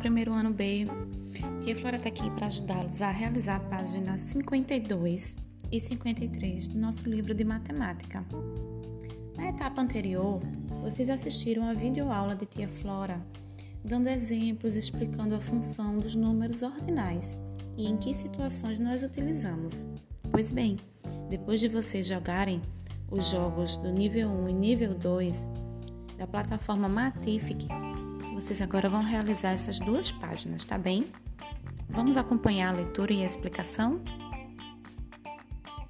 primeiro ano B. Tia Flora está aqui para ajudá-los a realizar a página 52 e 53 do nosso livro de matemática. Na etapa anterior, vocês assistiram a videoaula de Tia Flora, dando exemplos explicando a função dos números ordinais e em que situações nós utilizamos. Pois bem, depois de vocês jogarem os jogos do nível 1 e nível 2 da plataforma Matific, vocês agora vão realizar essas duas páginas, tá bem? Vamos acompanhar a leitura e a explicação?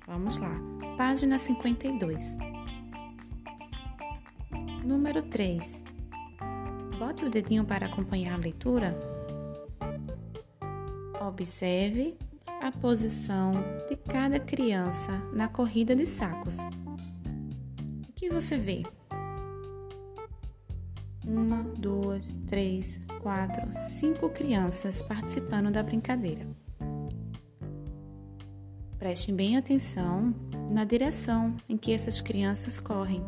Vamos lá. Página 52. Número 3. Bote o dedinho para acompanhar a leitura. Observe a posição de cada criança na corrida de sacos. O que você vê? Uma, duas, três, quatro, cinco crianças participando da brincadeira. Prestem bem atenção na direção em que essas crianças correm.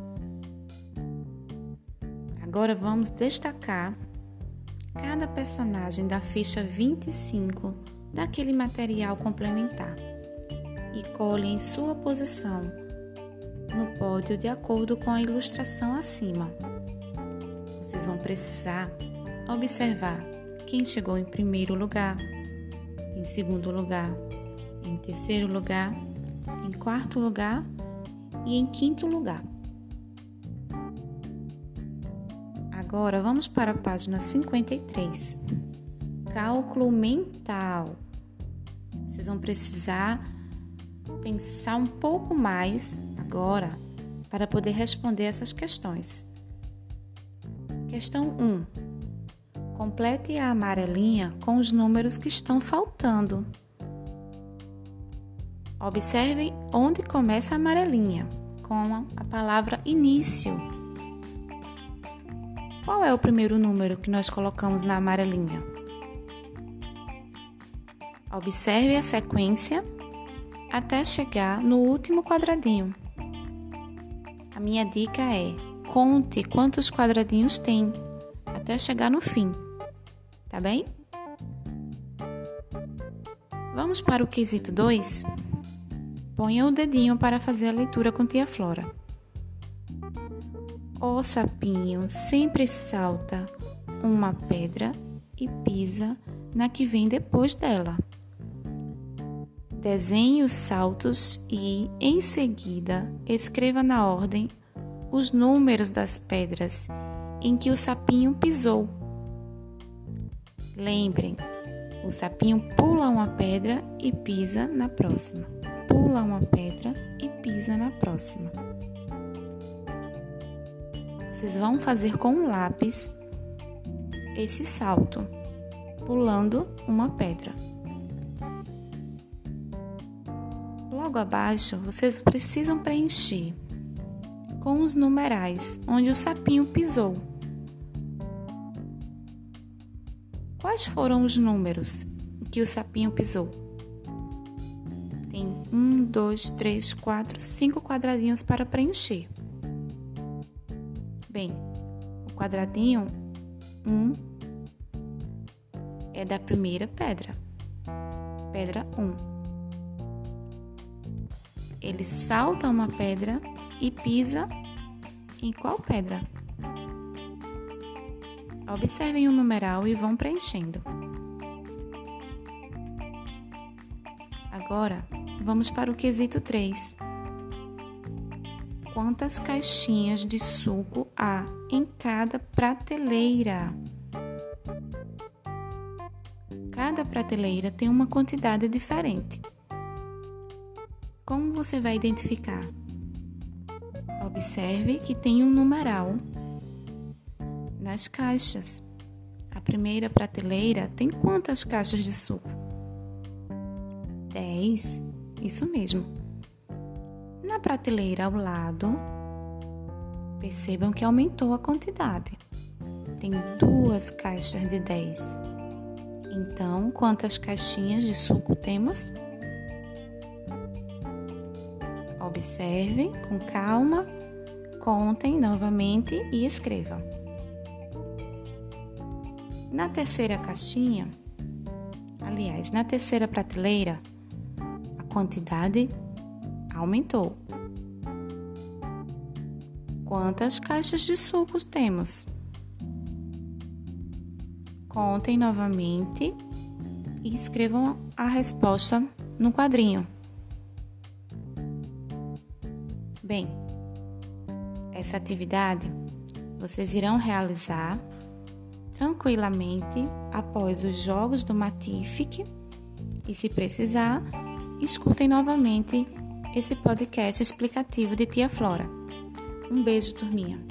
Agora vamos destacar cada personagem da ficha 25 daquele material complementar e colhem sua posição no pódio de acordo com a ilustração acima vocês vão precisar observar quem chegou em primeiro lugar, em segundo lugar, em terceiro lugar, em quarto lugar e em quinto lugar. Agora vamos para a página 53. Cálculo mental. Vocês vão precisar pensar um pouco mais agora para poder responder essas questões. Questão 1. Complete a amarelinha com os números que estão faltando. Observe onde começa a amarelinha, com a palavra início. Qual é o primeiro número que nós colocamos na amarelinha? Observe a sequência até chegar no último quadradinho. A minha dica é Conte quantos quadradinhos tem até chegar no fim, tá bem? Vamos para o quesito 2? Ponha o dedinho para fazer a leitura com tia Flora. O sapinho sempre salta uma pedra e pisa na que vem depois dela. Desenhe os saltos e, em seguida, escreva na ordem os números das pedras em que o sapinho pisou. Lembrem, o sapinho pula uma pedra e pisa na próxima. Pula uma pedra e pisa na próxima. Vocês vão fazer com um lápis esse salto, pulando uma pedra. Logo abaixo, vocês precisam preencher com os numerais onde o sapinho pisou. Quais foram os números que o sapinho pisou? Tem um, dois, três, quatro, cinco quadradinhos para preencher. Bem, o quadradinho um é da primeira pedra, pedra um. Ele salta uma pedra e pisa em qual pedra? Observem o numeral e vão preenchendo. Agora, vamos para o quesito 3. Quantas caixinhas de suco há em cada prateleira? Cada prateleira tem uma quantidade diferente. Como você vai identificar? Observe que tem um numeral nas caixas. A primeira prateleira tem quantas caixas de suco? 10. Isso mesmo. Na prateleira ao lado, percebam que aumentou a quantidade. Tem duas caixas de 10. Então, quantas caixinhas de suco temos? Observem com calma contem novamente e escrevam. Na terceira caixinha, aliás, na terceira prateleira, a quantidade aumentou. Quantas caixas de sucos temos? Contem novamente e escrevam a resposta no quadrinho. Bem, essa atividade vocês irão realizar tranquilamente após os jogos do Matific e, se precisar, escutem novamente esse podcast explicativo de Tia Flora. Um beijo, turminha.